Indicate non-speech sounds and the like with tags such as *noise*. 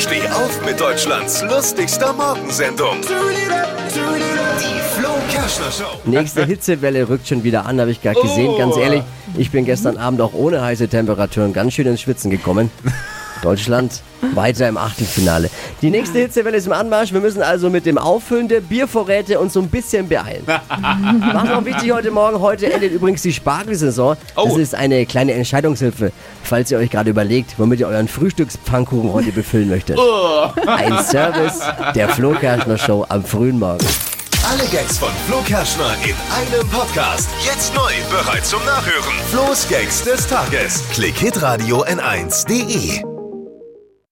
Steh auf mit Deutschlands lustigster Morgensendung. Nächste Hitzewelle rückt schon wieder an, habe ich gerade gesehen. Ganz ehrlich, ich bin gestern Abend auch ohne heiße Temperaturen ganz schön ins Schwitzen gekommen. *laughs* Deutschland weiter im Achtelfinale. Die nächste Hitzewelle ist im Anmarsch. Wir müssen also mit dem Auffüllen der Biervorräte uns so ein bisschen beeilen. *laughs* Was noch wichtig heute Morgen? Heute endet übrigens die Spargelsaison. Das Oh. ist eine kleine Entscheidungshilfe, falls ihr euch gerade überlegt, womit ihr euren Frühstückspfannkuchen heute befüllen möchtet. Ein Service der Flo Kerschner Show am frühen Morgen. Alle Gags von Flo Kerschner in einem Podcast. Jetzt neu, bereit zum Nachhören. Flo's Gags des Tages. Klick Hitradio N1.de.